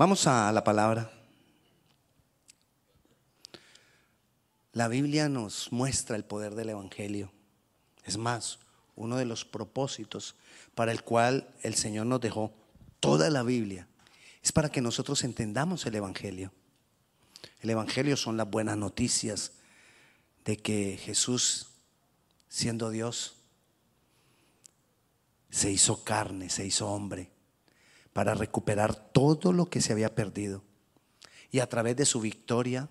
Vamos a la palabra. La Biblia nos muestra el poder del Evangelio. Es más, uno de los propósitos para el cual el Señor nos dejó toda la Biblia es para que nosotros entendamos el Evangelio. El Evangelio son las buenas noticias de que Jesús, siendo Dios, se hizo carne, se hizo hombre, para recuperar todo lo que se había perdido. Y a través de su victoria,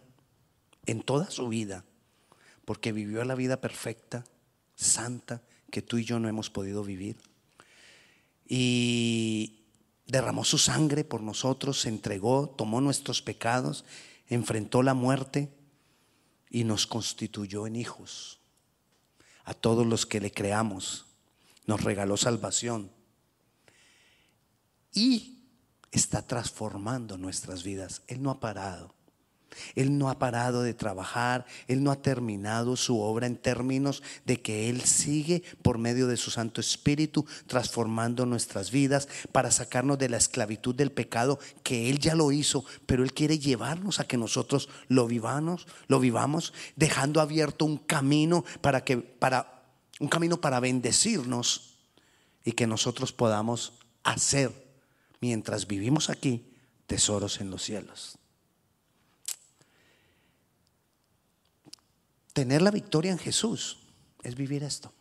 en toda su vida, porque vivió la vida perfecta, santa, que tú y yo no hemos podido vivir. Y derramó su sangre por nosotros, se entregó, tomó nuestros pecados, enfrentó la muerte y nos constituyó en hijos. A todos los que le creamos, nos regaló salvación y está transformando nuestras vidas. Él no ha parado. Él no ha parado de trabajar, Él no ha terminado su obra en términos de que Él sigue por medio de su Santo Espíritu transformando nuestras vidas para sacarnos de la esclavitud del pecado que Él ya lo hizo, pero Él quiere llevarnos a que nosotros lo vivamos, lo vivamos, dejando abierto un camino para que para un camino para bendecirnos y que nosotros podamos hacer mientras vivimos aquí tesoros en los cielos. Tener la victoria en Jesús es vivir esto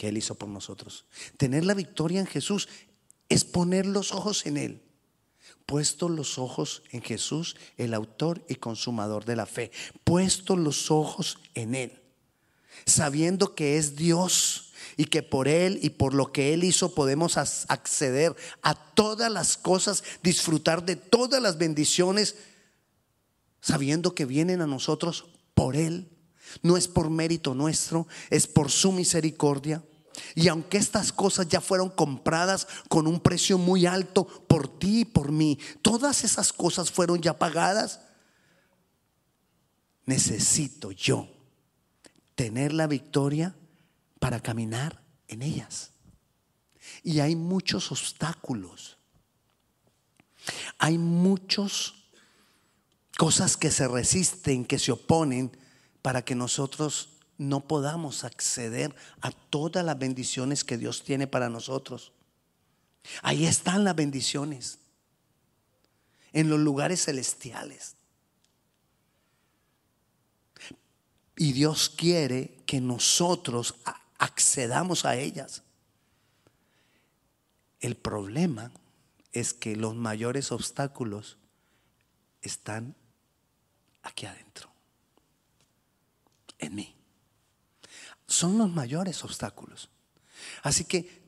que Él hizo por nosotros. Tener la victoria en Jesús es poner los ojos en Él. Puesto los ojos en Jesús, el autor y consumador de la fe. Puesto los ojos en Él. Sabiendo que es Dios y que por Él y por lo que Él hizo podemos acceder a todas las cosas, disfrutar de todas las bendiciones, sabiendo que vienen a nosotros por Él. No es por mérito nuestro, es por su misericordia. Y aunque estas cosas ya fueron compradas con un precio muy alto por ti y por mí, todas esas cosas fueron ya pagadas, necesito yo tener la victoria para caminar en ellas. Y hay muchos obstáculos. Hay muchos cosas que se resisten, que se oponen para que nosotros no podamos acceder a todas las bendiciones que Dios tiene para nosotros. Ahí están las bendiciones, en los lugares celestiales. Y Dios quiere que nosotros accedamos a ellas. El problema es que los mayores obstáculos están aquí adentro, en mí. Son los mayores obstáculos. Así que,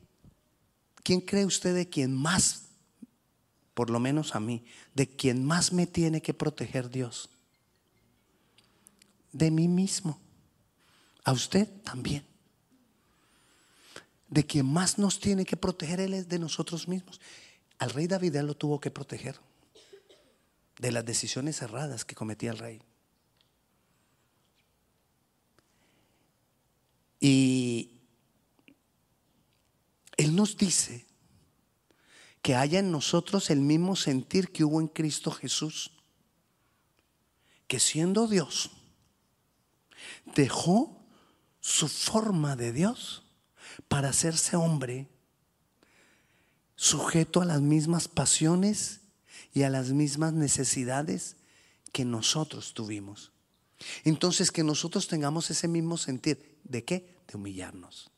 ¿quién cree usted de quien más, por lo menos a mí, de quien más me tiene que proteger Dios? De mí mismo. A usted también. De quien más nos tiene que proteger Él es de nosotros mismos. Al rey David él lo tuvo que proteger de las decisiones erradas que cometía el rey. Y Él nos dice que haya en nosotros el mismo sentir que hubo en Cristo Jesús, que siendo Dios, dejó su forma de Dios para hacerse hombre, sujeto a las mismas pasiones y a las mismas necesidades que nosotros tuvimos. Entonces que nosotros tengamos ese mismo sentir. ¿De qué? De humillarnos.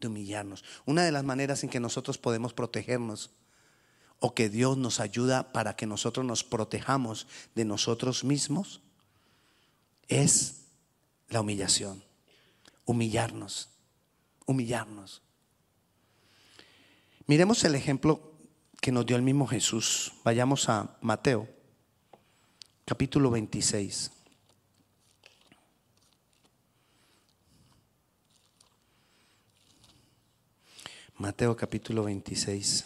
De humillarnos. Una de las maneras en que nosotros podemos protegernos o que Dios nos ayuda para que nosotros nos protejamos de nosotros mismos es la humillación. Humillarnos. Humillarnos. Miremos el ejemplo que nos dio el mismo Jesús. Vayamos a Mateo, capítulo 26. Mateo capítulo 26.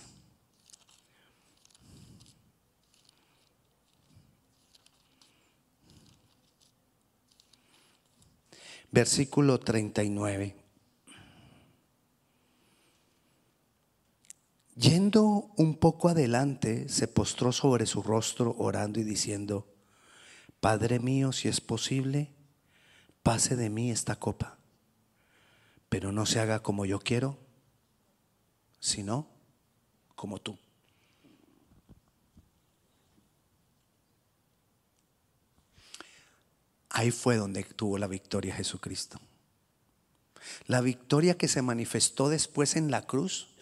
Versículo 39. Yendo un poco adelante, se postró sobre su rostro orando y diciendo, Padre mío, si es posible, pase de mí esta copa, pero no se haga como yo quiero, sino como tú. Ahí fue donde tuvo la victoria Jesucristo. La victoria que se manifestó después en la cruz,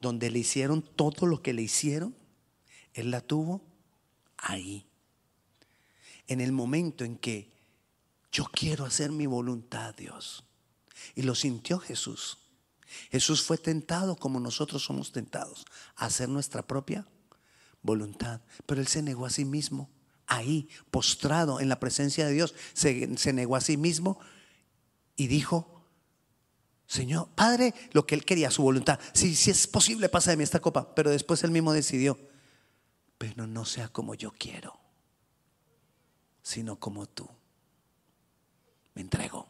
donde le hicieron todo lo que le hicieron, Él la tuvo ahí. En el momento en que yo quiero hacer mi voluntad, Dios. Y lo sintió Jesús. Jesús fue tentado como nosotros somos tentados a hacer nuestra propia voluntad. Pero Él se negó a sí mismo, ahí, postrado en la presencia de Dios, se, se negó a sí mismo y dijo, Señor, Padre, lo que Él quería, su voluntad. Si, si es posible, pasa de mí esta copa. Pero después Él mismo decidió, pero no sea como yo quiero, sino como tú. Me entrego.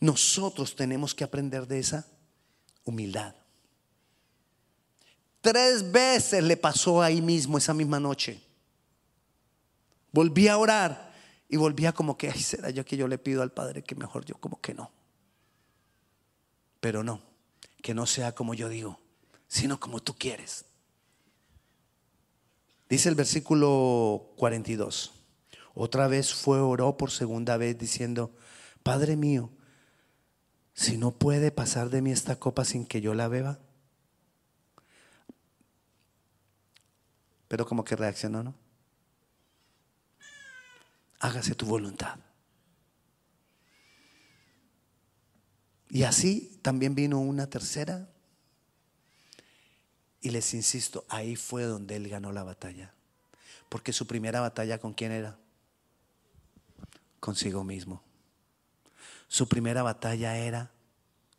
Nosotros tenemos que aprender de esa humildad. Tres veces le pasó ahí mismo esa misma noche. Volví a orar y volvía como que, ay, será yo que yo le pido al Padre que mejor yo como que no. Pero no, que no sea como yo digo, sino como tú quieres. Dice el versículo 42. Otra vez fue, oró por segunda vez diciendo, Padre mío, si no puede pasar de mí esta copa sin que yo la beba. Pero como que reaccionó, ¿no? Hágase tu voluntad. Y así también vino una tercera. Y les insisto, ahí fue donde él ganó la batalla. Porque su primera batalla con quién era? Consigo mismo. Su primera batalla era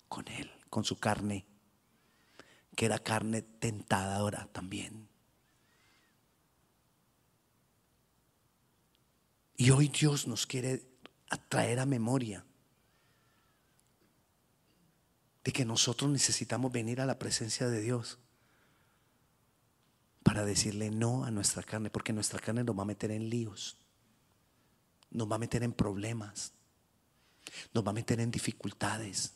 con Él, con su carne, que era carne tentadora también. Y hoy Dios nos quiere atraer a memoria de que nosotros necesitamos venir a la presencia de Dios para decirle no a nuestra carne, porque nuestra carne nos va a meter en líos, nos va a meter en problemas nos va a meter en dificultades,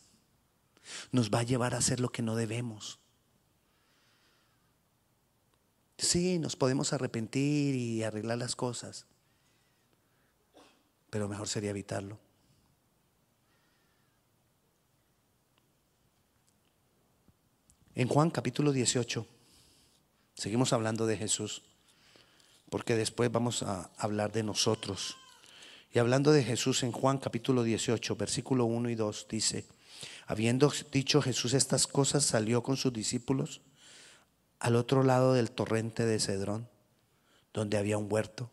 nos va a llevar a hacer lo que no debemos. Sí, nos podemos arrepentir y arreglar las cosas, pero mejor sería evitarlo. En Juan capítulo 18, seguimos hablando de Jesús, porque después vamos a hablar de nosotros. Y hablando de Jesús en Juan capítulo 18, versículo 1 y 2, dice, habiendo dicho Jesús estas cosas, salió con sus discípulos al otro lado del torrente de Cedrón, donde había un huerto,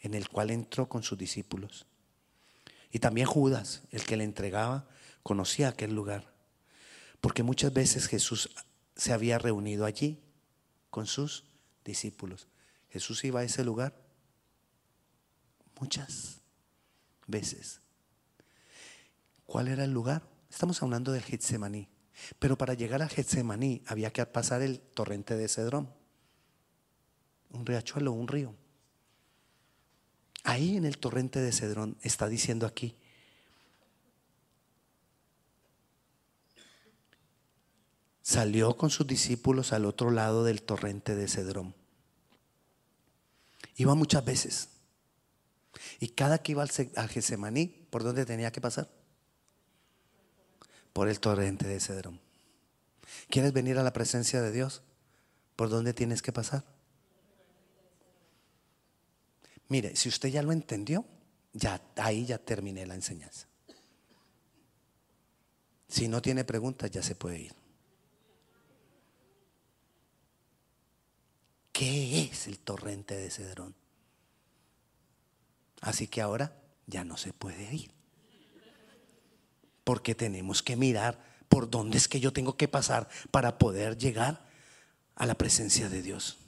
en el cual entró con sus discípulos. Y también Judas, el que le entregaba, conocía aquel lugar, porque muchas veces Jesús se había reunido allí con sus discípulos. Jesús iba a ese lugar muchas veces. ¿Cuál era el lugar? Estamos hablando del Getsemaní. Pero para llegar al Getsemaní había que pasar el torrente de Cedrón. Un riachuelo, un río. Ahí en el torrente de Cedrón está diciendo aquí. Salió con sus discípulos al otro lado del torrente de Cedrón. Iba muchas veces. Y cada que iba al Gesemaní, ¿por dónde tenía que pasar? Por el torrente de Cedrón. ¿Quieres venir a la presencia de Dios? ¿Por dónde tienes que pasar? Mire, si usted ya lo entendió, ya ahí ya terminé la enseñanza. Si no tiene preguntas, ya se puede ir. ¿Qué es el torrente de Cedrón? Así que ahora ya no se puede ir. Porque tenemos que mirar por dónde es que yo tengo que pasar para poder llegar a la presencia de Dios.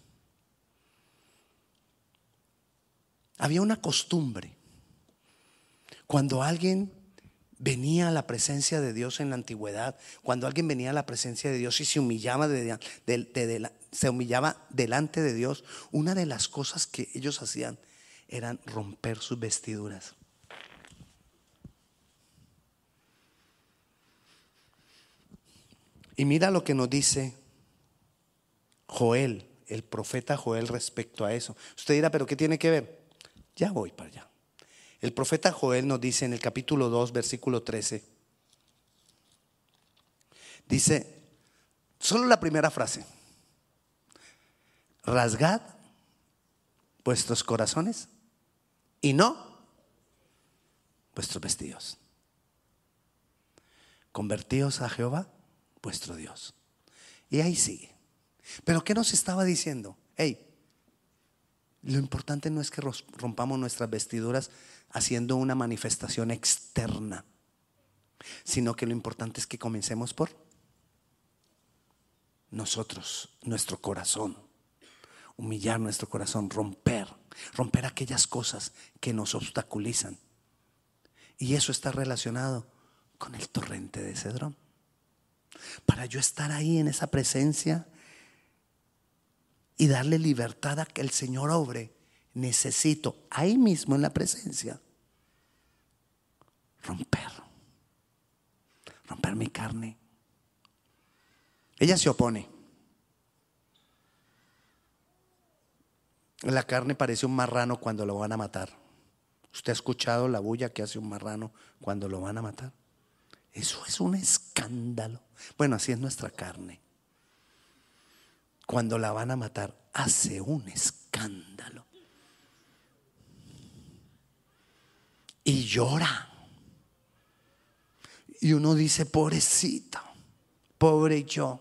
Había una costumbre. Cuando alguien venía a la presencia de Dios en la antigüedad, cuando alguien venía a la presencia de Dios y se humillaba, de, se humillaba delante de Dios, una de las cosas que ellos hacían eran romper sus vestiduras. Y mira lo que nos dice Joel, el profeta Joel respecto a eso. Usted dirá, pero ¿qué tiene que ver? Ya voy para allá. El profeta Joel nos dice en el capítulo 2, versículo 13, dice, solo la primera frase, rasgad vuestros corazones y no vuestros vestidos. Convertíos a Jehová, vuestro Dios. Y ahí sigue. Pero ¿qué nos estaba diciendo? Hey, lo importante no es que rompamos nuestras vestiduras haciendo una manifestación externa, sino que lo importante es que comencemos por nosotros, nuestro corazón, humillar nuestro corazón, romper, romper aquellas cosas que nos obstaculizan. Y eso está relacionado con el torrente de Cedrón. Para yo estar ahí en esa presencia y darle libertad a que el Señor obre, necesito ahí mismo en la presencia romper, romper mi carne. Ella se opone. La carne parece un marrano cuando lo van a matar. ¿Usted ha escuchado la bulla que hace un marrano cuando lo van a matar? Eso es un escándalo. Bueno, así es nuestra carne cuando la van a matar, hace un escándalo. Y llora. Y uno dice, pobrecita, pobre yo.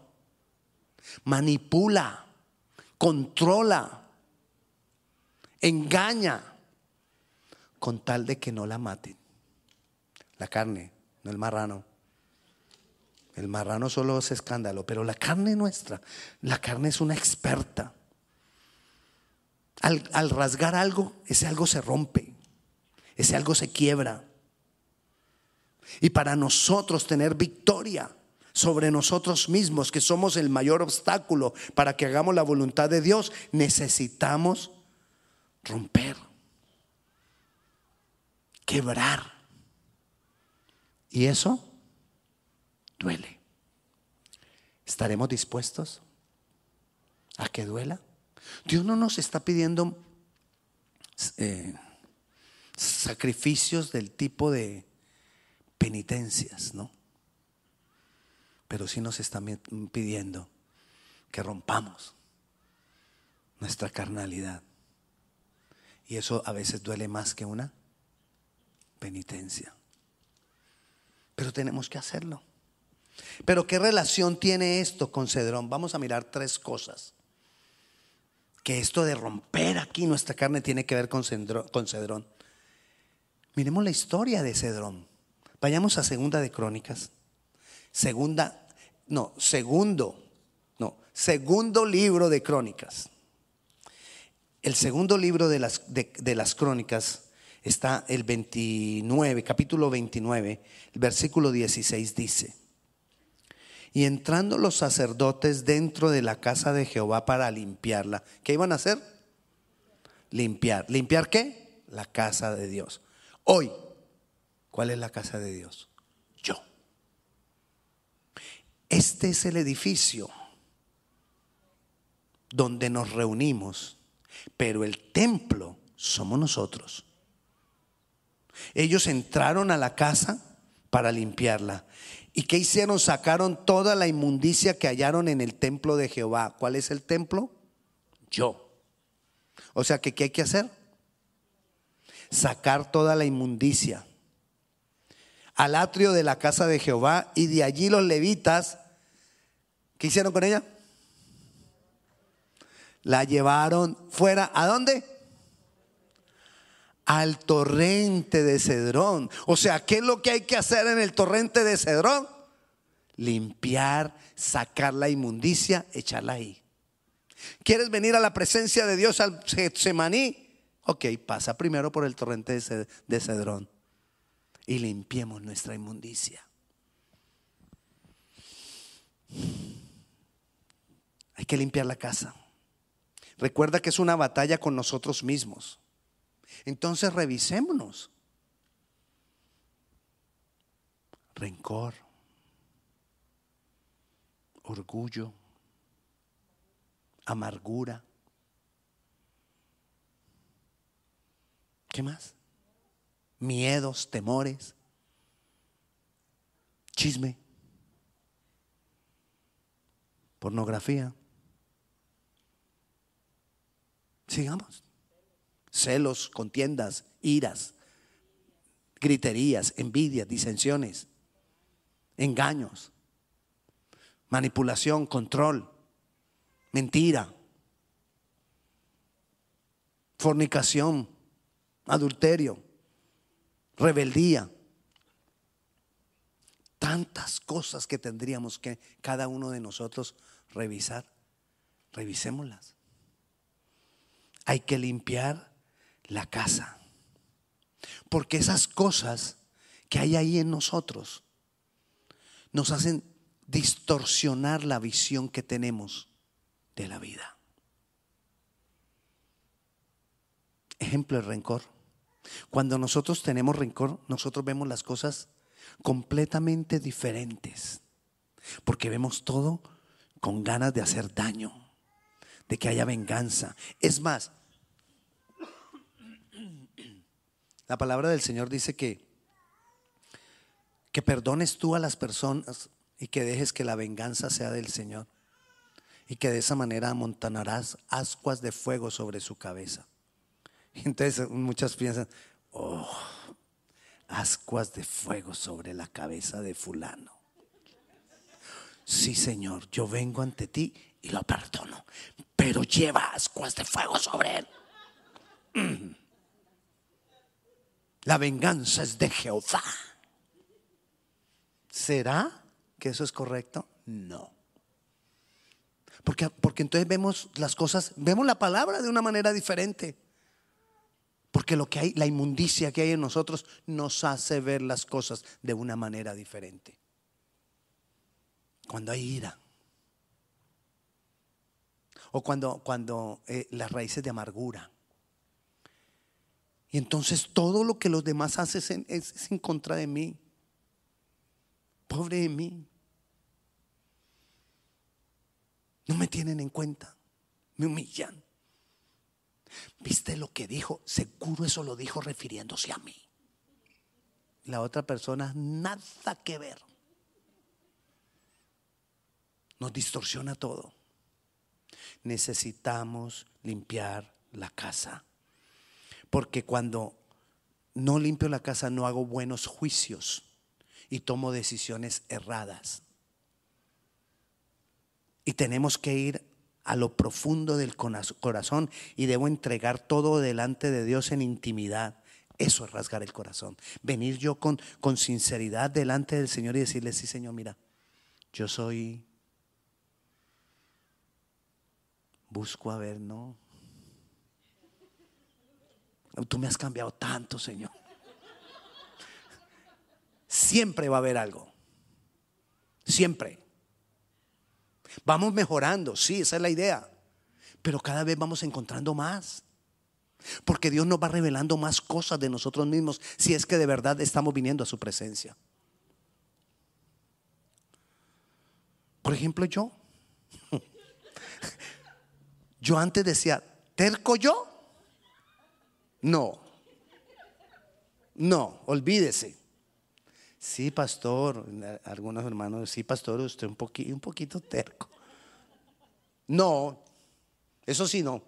Manipula, controla, engaña, con tal de que no la maten. La carne, no el marrano. El marrano solo es escándalo, pero la carne nuestra, la carne es una experta. Al, al, rasgar algo, ese algo se rompe, ese algo se quiebra. Y para nosotros tener victoria sobre nosotros mismos, que somos el mayor obstáculo para que hagamos la voluntad de Dios, necesitamos romper, quebrar. Y eso duele. ¿Estaremos dispuestos a que duela? Dios no nos está pidiendo eh, sacrificios del tipo de penitencias, ¿no? Pero sí nos está pidiendo que rompamos nuestra carnalidad. Y eso a veces duele más que una penitencia. Pero tenemos que hacerlo. Pero ¿qué relación tiene esto con Cedrón? Vamos a mirar tres cosas. Que esto de romper aquí nuestra carne tiene que ver con Cedrón. Miremos la historia de Cedrón. Vayamos a segunda de Crónicas. Segunda, no, segundo, no, segundo libro de Crónicas. El segundo libro de las, de las Crónicas está el 29, capítulo 29, el versículo 16 dice. Y entrando los sacerdotes dentro de la casa de Jehová para limpiarla, ¿qué iban a hacer? Limpiar. ¿Limpiar qué? La casa de Dios. Hoy, ¿cuál es la casa de Dios? Yo. Este es el edificio donde nos reunimos, pero el templo somos nosotros. Ellos entraron a la casa para limpiarla ¿Y qué hicieron? Sacaron toda la inmundicia que hallaron en el templo de Jehová. ¿Cuál es el templo? Yo. O sea que ¿qué hay que hacer? Sacar toda la inmundicia al atrio de la casa de Jehová y de allí los levitas, ¿qué hicieron con ella? La llevaron fuera, ¿a dónde? al torrente de Cedrón. O sea, ¿qué es lo que hay que hacer en el torrente de Cedrón? Limpiar, sacar la inmundicia, echarla ahí. ¿Quieres venir a la presencia de Dios al Semaní? Ok, pasa primero por el torrente de Cedrón. y limpiemos nuestra inmundicia. Hay que limpiar la casa. Recuerda que es una batalla con nosotros mismos. Entonces revisémonos. Rencor, orgullo, amargura. ¿Qué más? Miedos, temores, chisme, pornografía. Sigamos. Celos, contiendas, iras, griterías, envidias, disensiones, engaños, manipulación, control, mentira, fornicación, adulterio, rebeldía. Tantas cosas que tendríamos que cada uno de nosotros revisar. Revisémoslas. Hay que limpiar la casa. Porque esas cosas que hay ahí en nosotros nos hacen distorsionar la visión que tenemos de la vida. Ejemplo, el rencor. Cuando nosotros tenemos rencor, nosotros vemos las cosas completamente diferentes. Porque vemos todo con ganas de hacer daño, de que haya venganza. Es más, la palabra del Señor dice que que perdones tú a las personas y que dejes que la venganza sea del Señor. Y que de esa manera amontonarás ascuas de fuego sobre su cabeza. Entonces muchas piensan, oh, ascuas de fuego sobre la cabeza de fulano. Sí, Señor, yo vengo ante ti y lo perdono, pero lleva ascuas de fuego sobre él. La venganza es de Jehová. ¿Será que eso es correcto? No. Porque, porque entonces vemos las cosas, vemos la palabra de una manera diferente. Porque lo que hay, la inmundicia que hay en nosotros nos hace ver las cosas de una manera diferente. Cuando hay ira. O cuando, cuando eh, las raíces de amargura. Y entonces todo lo que los demás hacen es, en contra de mí. Pobre de mí. No me tienen en cuenta. Me humillan. ¿Viste lo que dijo? Seguro eso lo dijo refiriéndose a mí. La otra persona, nada que ver. Nos distorsiona todo. Necesitamos limpiar la casa. Porque cuando no limpio la casa no hago buenos juicios y tomo decisiones erradas. Y tenemos que ir a lo profundo del corazón y debo entregar todo delante de Dios en intimidad. Eso es rasgar el corazón. Venir yo con, con sinceridad delante del Señor y decirle, sí Señor, mira, yo soy, busco a ver, ¿no? Tú me has cambiado tanto, Señor. Siempre va a haber algo. Siempre. Vamos mejorando, sí, esa es la idea. Pero cada vez vamos encontrando más. Porque Dios nos va revelando más cosas de nosotros mismos si es que de verdad estamos viniendo a su presencia. Por ejemplo, yo. Yo antes decía, ¿terco yo? No. No, olvídese. Sí, pastor, algunos hermanos, sí, pastor, usted un un poquito terco. No, eso sí no.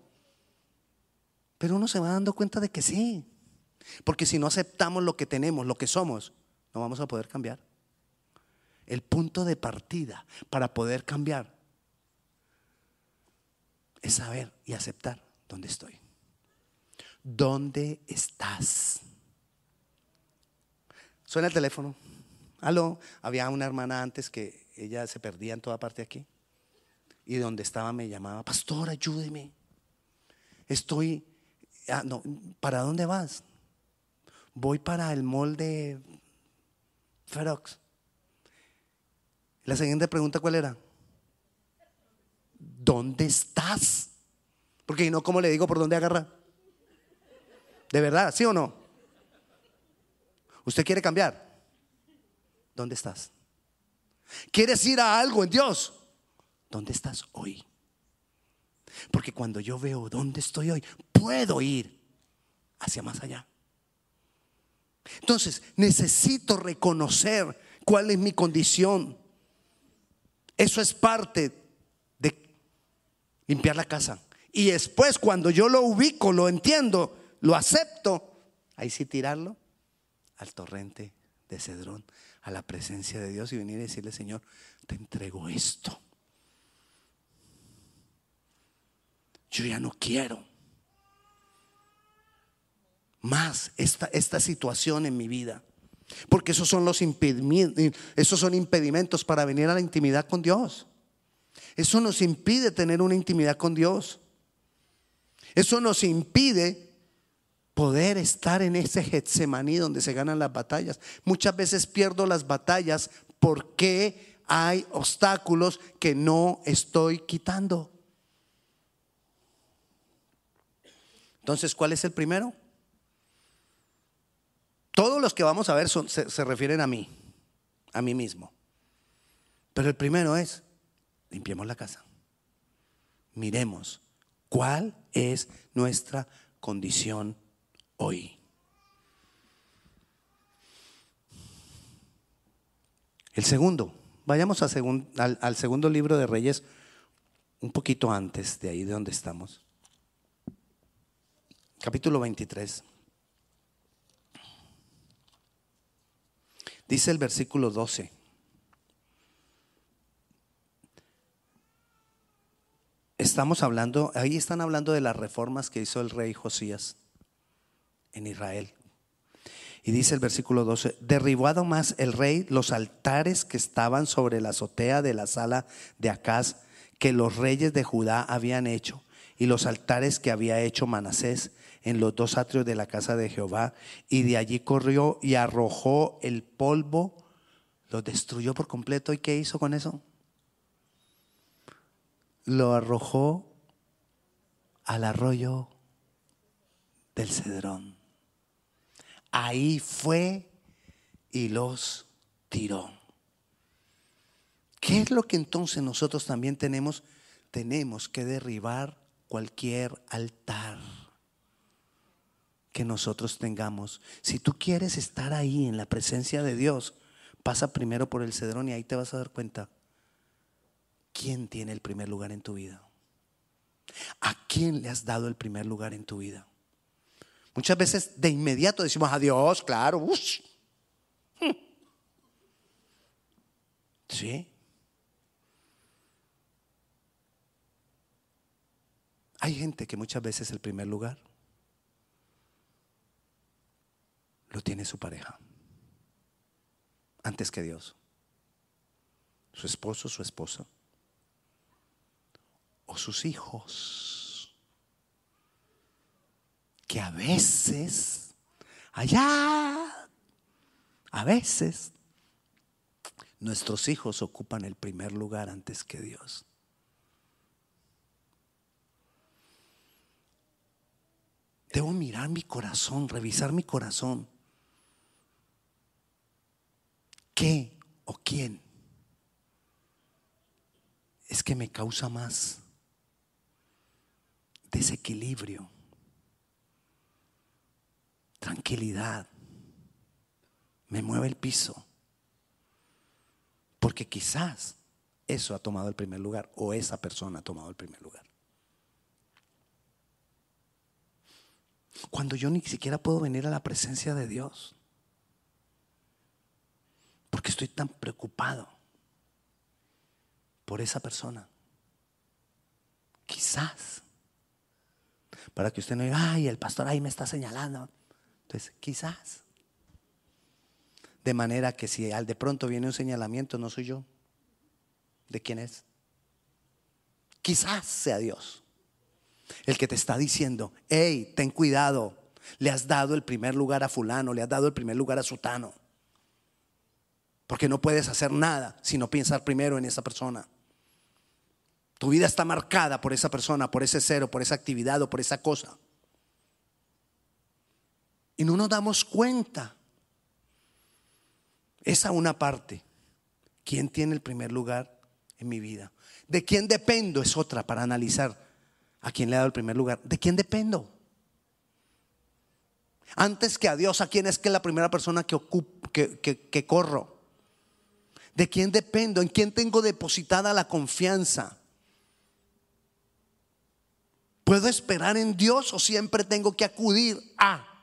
Pero uno se va dando cuenta de que sí. Porque si no aceptamos lo que tenemos, lo que somos, no vamos a poder cambiar. El punto de partida para poder cambiar es saber y aceptar dónde estoy. ¿Dónde estás? Suena el teléfono. Aló, había una hermana antes que ella se perdía en toda parte aquí. Y donde estaba me llamaba, pastor, ayúdeme. Estoy, ah, no, ¿para dónde vas? Voy para el molde Ferox. La siguiente pregunta, ¿cuál era? ¿Dónde estás? Porque no, ¿cómo le digo por dónde agarra? ¿De verdad? ¿Sí o no? ¿Usted quiere cambiar? ¿Dónde estás? ¿Quieres ir a algo en Dios? ¿Dónde estás hoy? Porque cuando yo veo dónde estoy hoy, puedo ir hacia más allá. Entonces, necesito reconocer cuál es mi condición. Eso es parte de limpiar la casa. Y después, cuando yo lo ubico, lo entiendo, lo acepto, ahí sí tirarlo al torrente de Cedrón, a la presencia de Dios y venir y decirle, Señor, te entrego esto. Yo ya no quiero más esta, esta situación en mi vida. Porque esos son los esos son impedimentos para venir a la intimidad con Dios. Eso nos impide tener una intimidad con Dios. Eso nos impide poder estar en ese Getsemaní donde se ganan las batallas. Muchas veces pierdo las batallas porque hay obstáculos que no estoy quitando. Entonces, ¿cuál es el primero? Todos los que vamos a ver se, se refieren a mí, a mí mismo. Pero el primero es, limpiemos la casa. Miremos cuál es nuestra condición hoy. El segundo, vayamos al, al, segundo libro de Reyes, un poquito antes de ahí de donde estamos. Capítulo 23. Dice el versículo 12. Estamos hablando, ahí están hablando de las reformas que hizo el rey Josías en Israel. Y dice el versículo 12, derribado más el rey los altares que estaban sobre la azotea de la sala de Acaz que los reyes de Judá habían hecho y los altares que había hecho Manasés en los dos atrios de la casa de Jehová, y de allí corrió y arrojó el polvo, lo destruyó por completo. ¿Y qué hizo con eso? Lo arrojó al arroyo del Cedrón. Ahí fue y los tiró. ¿Qué es lo que entonces nosotros también tenemos? Tenemos que derribar cualquier altar que nosotros tengamos. Si tú quieres estar ahí en la presencia de Dios, pasa primero por el cedrón y ahí te vas a dar cuenta quién tiene el primer lugar en tu vida. ¿A quién le has dado el primer lugar en tu vida? Muchas veces de inmediato decimos adiós, claro. ¿Sí? Hay gente que muchas veces el primer lugar lo tiene su pareja antes que Dios. Su esposo, su esposa. O sus hijos. Que a veces, allá, a veces, nuestros hijos ocupan el primer lugar antes que Dios. Debo mirar mi corazón, revisar mi corazón. ¿Qué o quién es que me causa más desequilibrio, tranquilidad, me mueve el piso? Porque quizás eso ha tomado el primer lugar o esa persona ha tomado el primer lugar. Cuando yo ni siquiera puedo venir a la presencia de Dios. Porque estoy tan preocupado por esa persona. Quizás. Para que usted no diga, ay, el pastor ahí me está señalando. Entonces, quizás. De manera que si al de pronto viene un señalamiento, no soy yo. ¿De quién es? Quizás sea Dios. El que te está diciendo, hey, ten cuidado. Le has dado el primer lugar a fulano, le has dado el primer lugar a sutano. Porque no puedes hacer nada si no piensas primero en esa persona. Tu vida está marcada por esa persona, por ese cero, por esa actividad o por esa cosa. Y no nos damos cuenta. Esa una parte. ¿Quién tiene el primer lugar en mi vida? ¿De quién dependo? Es otra para analizar a quién le ha dado el primer lugar. ¿De quién dependo? Antes que a Dios, ¿a quién es que la primera persona que, que, que corro? ¿De quién dependo? ¿En quién tengo depositada la confianza? ¿Puedo esperar en Dios o siempre tengo que acudir a?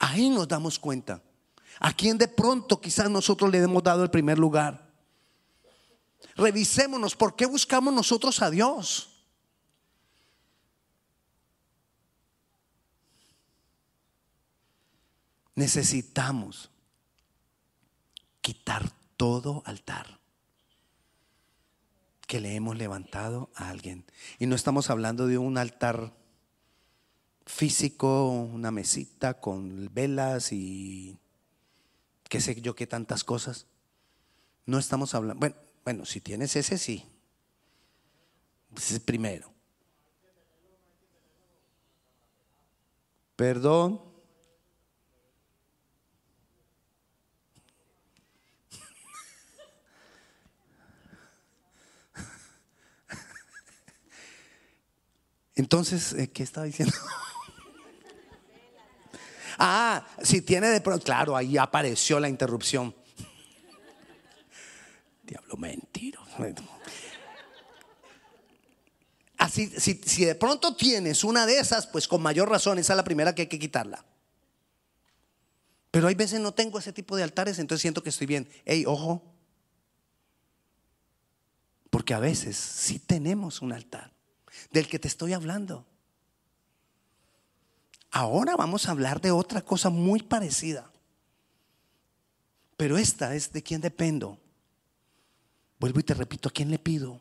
Ahí nos damos cuenta. A quién de pronto quizás nosotros le hemos dado el primer lugar. Revisémonos, ¿por qué buscamos nosotros a Dios? necesitamos quitar todo altar que le hemos levantado a alguien. Y no estamos hablando de un altar físico, una mesita con velas y qué sé yo qué tantas cosas. No estamos hablando, bueno, bueno, si tienes ese sí. Ese es primero. Perdón. Entonces, eh, ¿qué estaba diciendo? ah, si tiene de pronto, claro, ahí apareció la interrupción. Diablo mentiro. Así, si, de pronto tienes una de esas, pues con mayor razón, esa es la primera que hay que quitarla. Pero hay veces no tengo ese tipo de altares, entonces siento que estoy bien. Ey, ojo. Porque a veces sí tenemos un altar del que te estoy hablando. Ahora vamos a hablar de otra cosa muy parecida. Pero esta es de quién dependo. Vuelvo y te repito, ¿a quién le pido?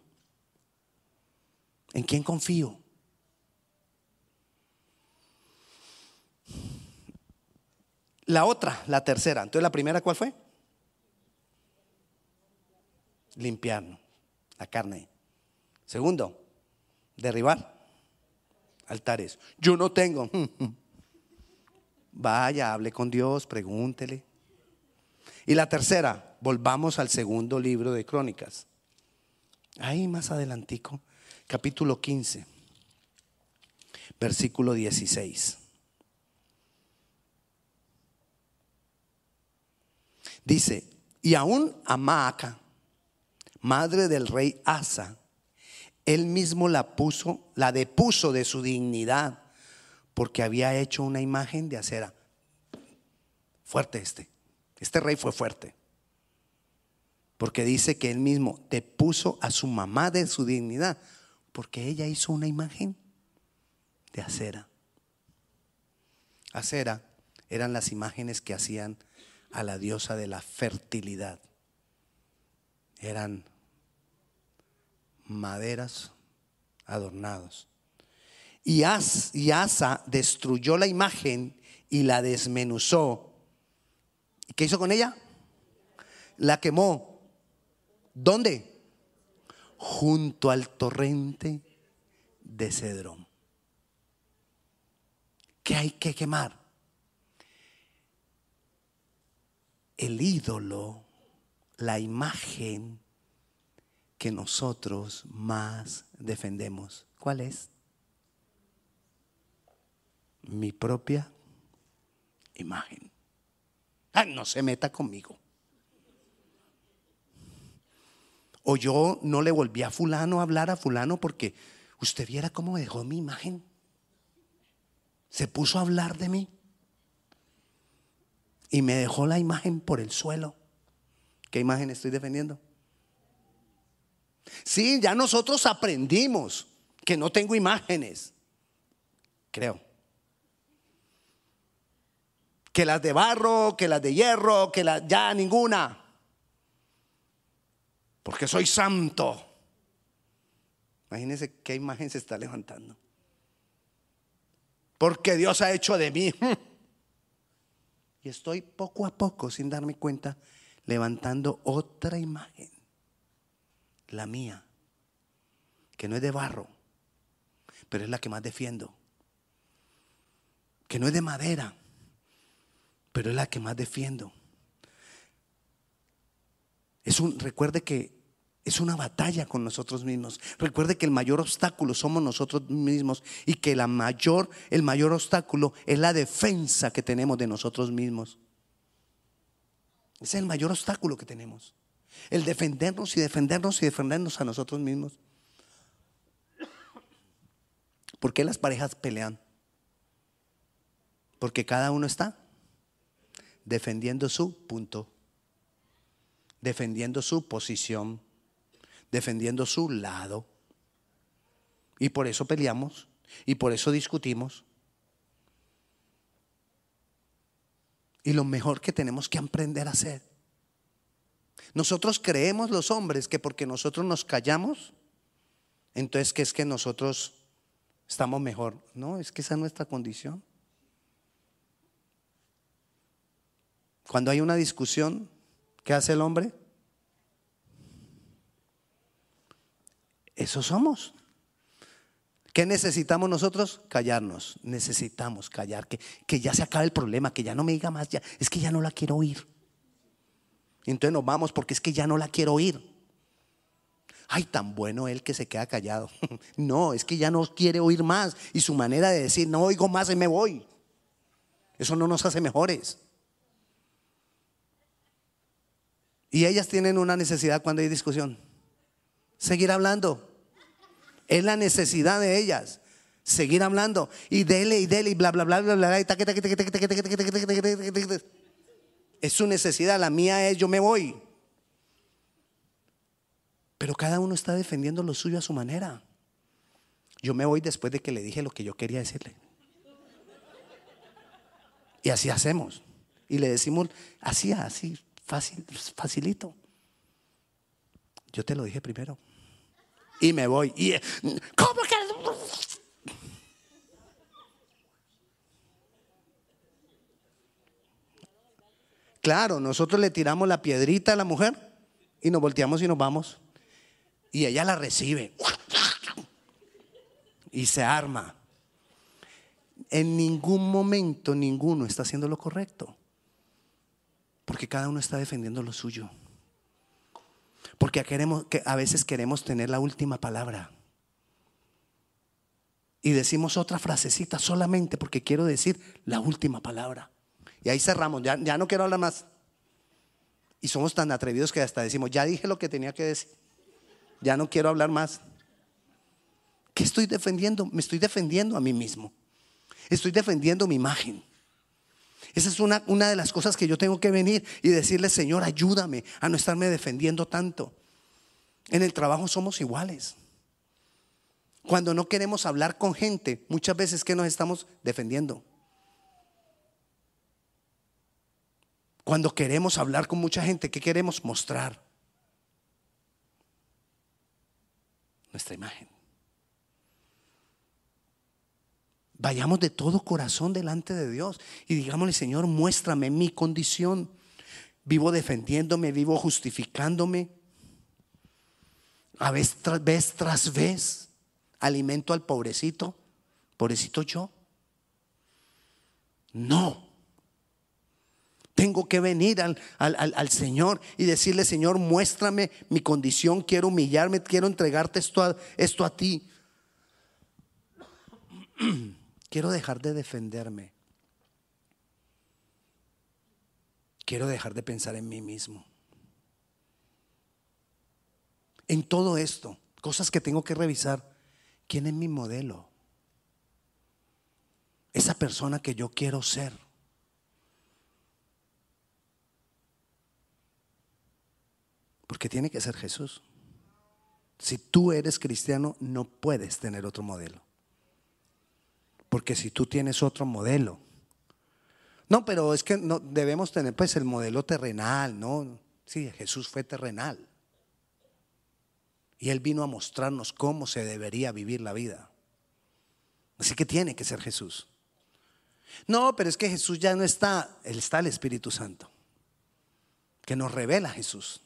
¿En quién confío? La otra, la tercera. Entonces, la primera, ¿cuál fue? Limpiarnos, la carne. Segundo, derribar altares. Yo no tengo. Vaya, hable con Dios, pregúntele. Y la tercera, volvamos al segundo libro de Crónicas. Ahí más adelantico, capítulo 15, versículo 16. Dice, y aún Amaca, madre del rey Asa, él mismo la puso, la depuso de su dignidad, porque había hecho una imagen de acera. Fuerte este. Este rey fue fuerte. Porque dice que él mismo depuso a su mamá de su dignidad, porque ella hizo una imagen de acera. Acera eran las imágenes que hacían a la diosa de la fertilidad. Eran maderas adornados. Y, Asa destruyó la imagen y la desmenuzó. ¿Y qué hizo con ella? La quemó. ¿Dónde? Junto al torrente de Cedrón. ¿Qué hay que quemar? El ídolo, la imagen que nosotros más defendemos. ¿Cuál es? Mi propia imagen. Ah, no se meta conmigo. O yo no le volví a fulano a hablar a fulano porque usted viera cómo dejó mi imagen. Se puso a hablar de mí. Y me dejó la imagen por el suelo. ¿Qué imagen estoy defendiendo? Sí, ya nosotros aprendimos que no tengo imágenes, creo. Que las de barro, que las de hierro, que las ya ninguna. Porque soy santo. Imagínense qué imagen se está levantando. Porque Dios ha hecho de mí. Y estoy poco a poco, sin darme cuenta, levantando otra imagen, la mía, que no es de barro, pero es la que más defiendo, que no es de madera, pero es la que más defiendo. Es un, recuerde que es una batalla con nosotros mismos. Recuerde que el mayor obstáculo somos nosotros mismos y que la mayor, el mayor obstáculo es la defensa que tenemos de nosotros mismos. Ese es el mayor obstáculo que tenemos. El defendernos y defendernos y defendernos a nosotros mismos. ¿Por qué las parejas pelean? Porque cada uno está defendiendo su punto, defendiendo su posición, defendiendo su lado. Y por eso peleamos y por eso discutimos. Y lo mejor que tenemos que aprender a hacer. Nosotros creemos los hombres que porque nosotros nos callamos, entonces que es que nosotros estamos mejor. No, es que esa es nuestra condición. Cuando hay una discusión, ¿qué hace el hombre? Eso somos. ¿Qué necesitamos nosotros? Callarnos. Necesitamos callar, que, que ya se acabe el problema, que ya no me diga más, ya, es que ya no la quiero oír. Entonces nos vamos porque es que ya no la quiero oír. Ay, tan bueno él que se queda callado. No, es que ya no quiere oír más. Y su manera de decir, no oigo más y me voy. Eso no nos hace mejores. Y ellas tienen una necesidad cuando hay discusión. Seguir hablando. Es la necesidad de ellas. Seguir hablando. Y dele y dele y bla, bla, bla, bla, bla. Es su necesidad. La mía es yo me voy. Pero cada uno está defendiendo lo suyo a su manera. Yo me voy después de que le dije lo que yo quería decirle. Y así hacemos. Y le decimos así, así, fácil, facilito. Yo te lo dije primero. Y me voy. Y, ¿Cómo que? Claro, nosotros le tiramos la piedrita a la mujer y nos volteamos y nos vamos. Y ella la recibe. Y se arma. En ningún momento ninguno está haciendo lo correcto. Porque cada uno está defendiendo lo suyo. Porque queremos, que a veces queremos tener la última palabra. Y decimos otra frasecita solamente porque quiero decir la última palabra. Y ahí cerramos, ya, ya no quiero hablar más. Y somos tan atrevidos que hasta decimos, ya dije lo que tenía que decir. Ya no quiero hablar más. ¿Qué estoy defendiendo? Me estoy defendiendo a mí mismo. Estoy defendiendo mi imagen. Esa es una, una de las cosas que yo tengo que venir y decirle, Señor, ayúdame a no estarme defendiendo tanto. En el trabajo somos iguales. Cuando no queremos hablar con gente, muchas veces que nos estamos defendiendo. Cuando queremos hablar con mucha gente, ¿qué queremos mostrar? Nuestra imagen. Vayamos de todo corazón delante de Dios y digámosle, Señor, muéstrame mi condición. Vivo defendiéndome, vivo justificándome. A vez tras vez tras vez alimento al pobrecito. Pobrecito yo. No. Tengo que venir al, al, Señor y decirle, Señor, muéstrame mi condición, quiero humillarme, quiero entregarte esto esto a ti. Quiero dejar de defenderme. Quiero dejar de pensar en mí mismo. En todo esto, cosas que tengo que revisar. ¿Quién es mi modelo? Esa persona que yo quiero ser. Porque tiene que ser Jesús. Si tú eres cristiano, no puedes tener otro modelo. Porque si tú tienes otro modelo, no, pero es que no debemos tener pues el modelo terrenal, ¿no? Sí, Jesús fue terrenal. Y Él vino a mostrarnos cómo se debería vivir la vida. Así que tiene que ser Jesús. No, pero es que Jesús ya no está, Él está el Espíritu Santo, que nos revela a Jesús.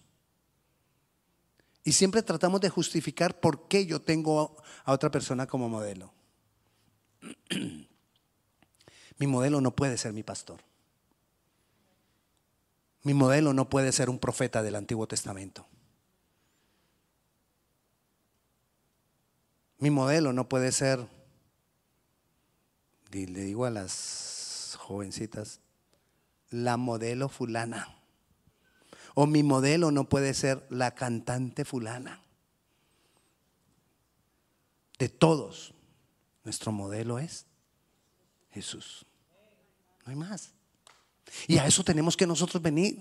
Y siempre tratamos de justificar por qué yo tengo a otra persona como modelo. mi modelo no puede ser mi pastor. Mi modelo no puede ser un profeta del Antiguo Testamento. Mi modelo no puede ser, le digo a las jovencitas, la modelo fulana. O mi modelo no puede ser la cantante fulana. De todos, nuestro modelo es Jesús. No hay más. Y a eso tenemos que nosotros venir.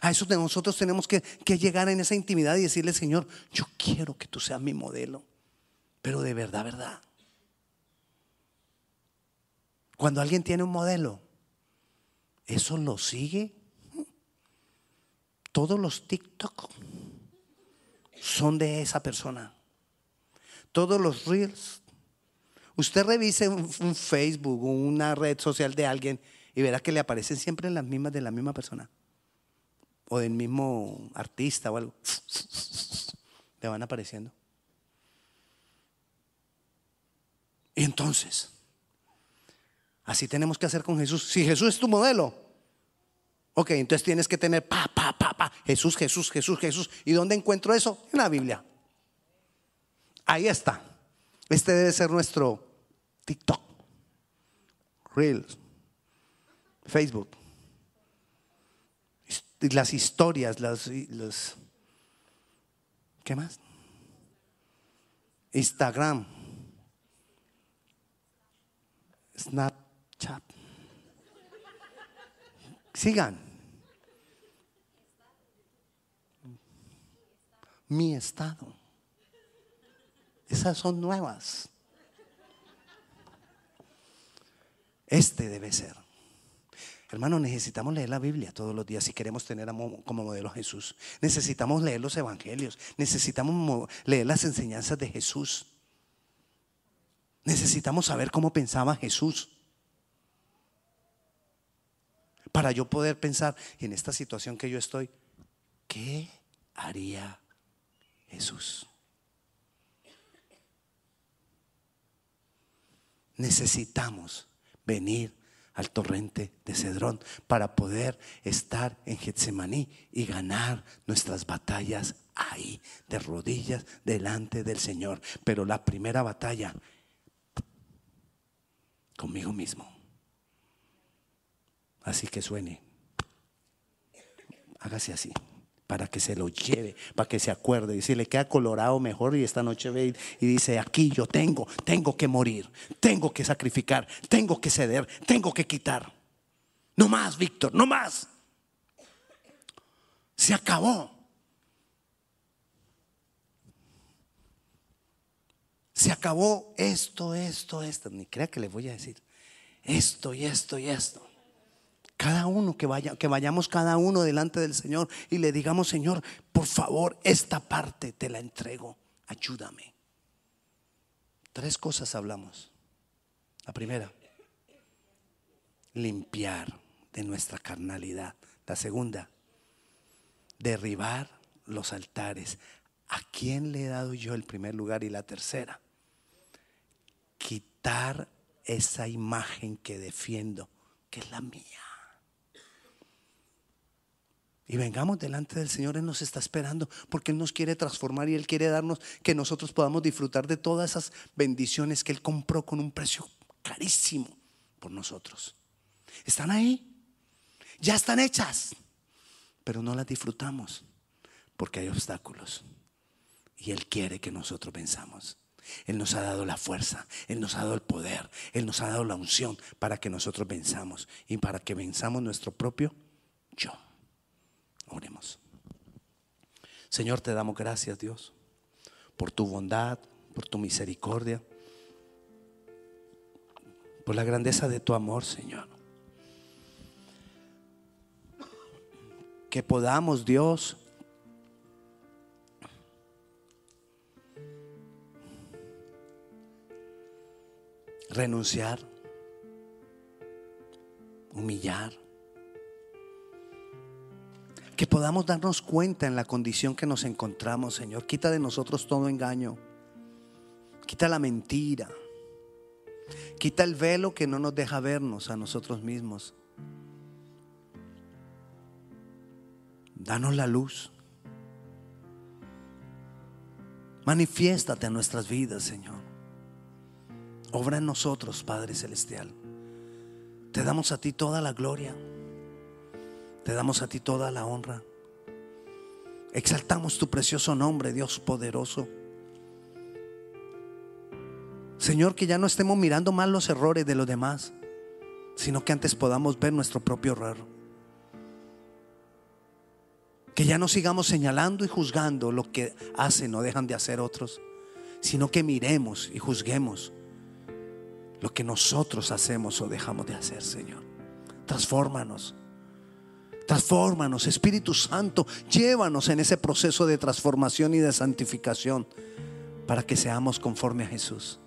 A eso nosotros tenemos que, que, llegar en esa intimidad y decirle, Señor, yo quiero que tú seas mi modelo. Pero de verdad, verdad. Cuando alguien tiene un modelo, eso lo sigue todos los TikTok son de esa persona. Todos los reels. Usted revise un, Facebook o una red social de alguien y verá que le aparecen siempre las mismas de la misma persona. O del mismo artista o algo. Le van apareciendo. Y entonces, así tenemos que hacer con Jesús. Si Jesús es tu modelo, Ok, entonces tienes que tener pa, pa, pa, pa, Jesús, Jesús, Jesús, Jesús. ¿Y dónde encuentro eso? En la Biblia. Ahí está. Este debe ser nuestro TikTok, Reels, Facebook. Las historias, las, ¿qué más? Instagram, Snapchat. Sigan. Mi estado. Esas son nuevas. Este debe ser. Hermano, necesitamos leer la Biblia todos los días si queremos tener como modelo a Jesús. Necesitamos leer los evangelios. Necesitamos leer las enseñanzas de Jesús. Necesitamos saber cómo pensaba Jesús para yo poder pensar en esta situación que yo estoy, ¿qué haría Jesús? Necesitamos venir al torrente de Cedrón para poder estar en Getsemaní y ganar nuestras batallas ahí, de rodillas delante del Señor. Pero la primera batalla, conmigo mismo. Así que suene. Hágase así, para que se lo lleve, para que se acuerde. Y si le queda colorado mejor y esta noche ve y dice, aquí yo tengo, tengo que morir, tengo que sacrificar, tengo que ceder, tengo que quitar. No más, Víctor, no más. Se acabó. Se acabó esto, esto, esto. Ni crea que le voy a decir esto y esto y esto. Cada uno que vaya, que vayamos cada uno delante del Señor y le digamos, Señor, por favor, esta parte te la entrego. Ayúdame. Tres cosas hablamos. La primera, limpiar de nuestra carnalidad. La segunda, derribar los altares. ¿A quién le he dado yo el primer lugar? Y la tercera, quitar esa imagen que defiendo, que es la mía y vengamos delante del Señor, Él nos está esperando porque Él nos quiere transformar y Él quiere darnos que nosotros podamos disfrutar de todas esas bendiciones que Él compró con un precio carísimo por nosotros. Están ahí, ya están hechas, pero no las disfrutamos porque hay obstáculos y Él quiere que nosotros pensamos. Él nos ha dado la fuerza, Él nos ha dado el poder, Él nos ha dado la unción para que nosotros venzamos y para que venzamos nuestro propio yo. Señor, te damos gracias, Dios, por tu bondad, por tu misericordia, por la grandeza de tu amor, Señor. Que podamos, Dios, renunciar humillar. Que podamos darnos cuenta en la condición que nos encontramos, Señor. Quita de nosotros todo engaño. Quita la mentira. Quita el velo que no nos deja vernos a nosotros mismos. Danos la luz. Manifiéstate en nuestras vidas, Señor. Obra en nosotros, Padre Celestial. Te damos a ti toda la gloria. Te damos a ti toda la honra. Exaltamos tu precioso nombre, Dios poderoso. Señor, que ya no estemos mirando mal los errores de los demás, sino que antes podamos ver nuestro propio error. Que ya no sigamos señalando y juzgando lo que hacen o dejan de hacer otros, sino que miremos y juzguemos lo que nosotros hacemos o dejamos de hacer, Señor. Transfórmanos. Transfórmanos, Espíritu Santo, llévanos en ese proceso de transformación y de santificación para que seamos conforme a Jesús.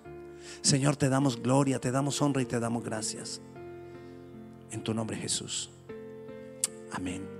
Señor, te damos gloria, te damos honra y te damos gracias. En tu nombre Jesús. Amén.